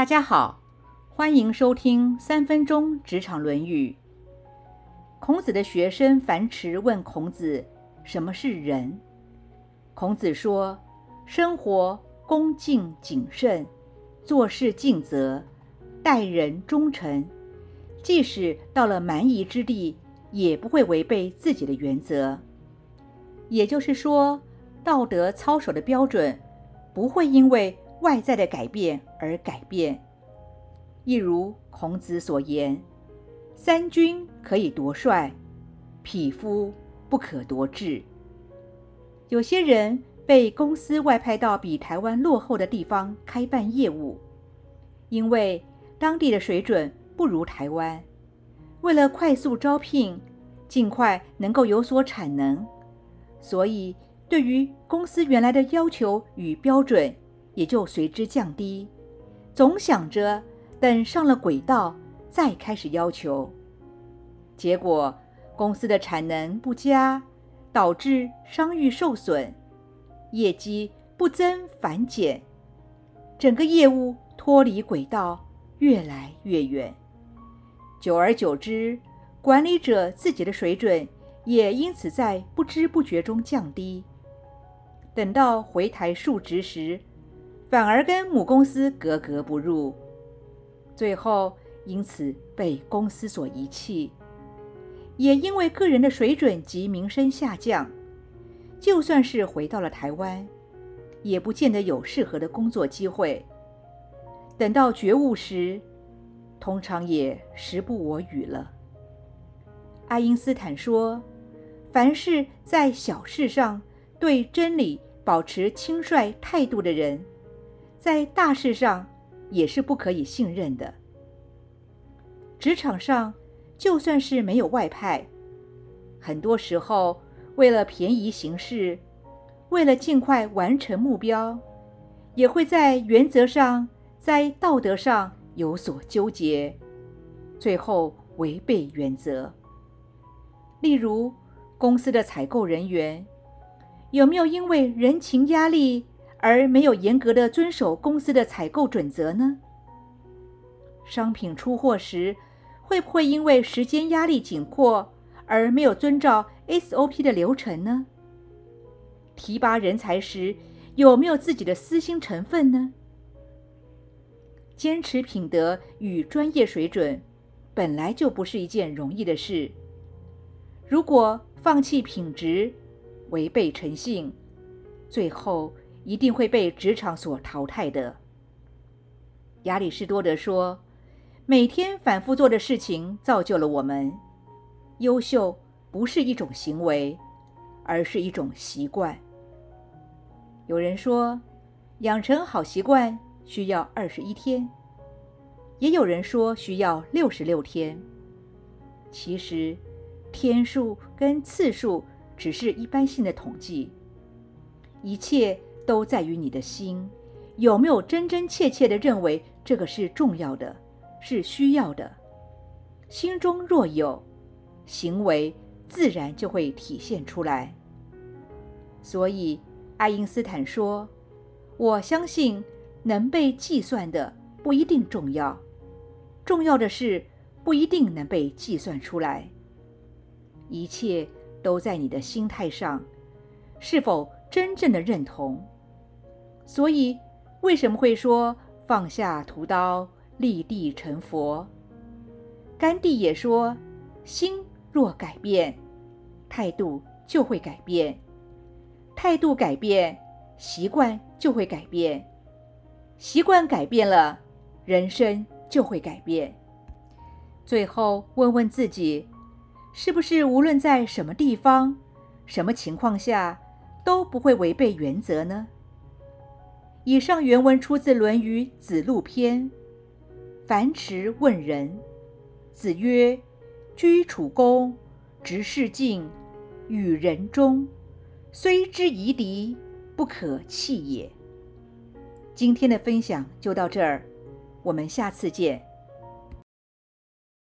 大家好，欢迎收听三分钟职场论语。孔子的学生樊迟问孔子：“什么是仁？”孔子说：“生活恭敬谨慎，做事尽责，待人忠诚，即使到了蛮夷之地，也不会违背自己的原则。”也就是说，道德操守的标准不会因为外在的改变而改变。一如孔子所言：“三军可以夺帅，匹夫不可夺志。”有些人被公司外派到比台湾落后的地方开办业务，因为当地的水准不如台湾，为了快速招聘，尽快能够有所产能。所以，对于公司原来的要求与标准，也就随之降低。总想着等上了轨道再开始要求，结果公司的产能不佳，导致商誉受损，业绩不增反减，整个业务脱离轨道，越来越远。久而久之，管理者自己的水准。也因此在不知不觉中降低。等到回台述职时，反而跟母公司格格不入，最后因此被公司所遗弃。也因为个人的水准及名声下降，就算是回到了台湾，也不见得有适合的工作机会。等到觉悟时，通常也时不我与了。爱因斯坦说。凡是在小事上对真理保持轻率态度的人，在大事上也是不可以信任的。职场上就算是没有外派，很多时候为了便宜行事，为了尽快完成目标，也会在原则上、在道德上有所纠结，最后违背原则。例如。公司的采购人员有没有因为人情压力而没有严格的遵守公司的采购准则呢？商品出货时会不会因为时间压力紧迫而没有遵照 SOP 的流程呢？提拔人才时有没有自己的私心成分呢？坚持品德与专业水准本来就不是一件容易的事，如果。放弃品质，违背诚信，最后一定会被职场所淘汰的。亚里士多德说：“每天反复做的事情造就了我们。优秀不是一种行为，而是一种习惯。”有人说，养成好习惯需要二十一天，也有人说需要六十六天。其实。天数跟次数只是一般性的统计，一切都在于你的心有没有真真切切的认为这个是重要的，是需要的。心中若有，行为自然就会体现出来。所以，爱因斯坦说：“我相信能被计算的不一定重要，重要的是不一定能被计算出来。”一切都在你的心态上，是否真正的认同？所以，为什么会说放下屠刀，立地成佛？甘地也说：心若改变，态度就会改变；态度改变，习惯就会改变；习惯改变了，人生就会改变。最后，问问自己。是不是无论在什么地方、什么情况下都不会违背原则呢？以上原文出自《论语·子路篇》。樊迟问仁，子曰：“居处恭，执事敬，与人忠，虽之夷狄，不可弃也。”今天的分享就到这儿，我们下次见。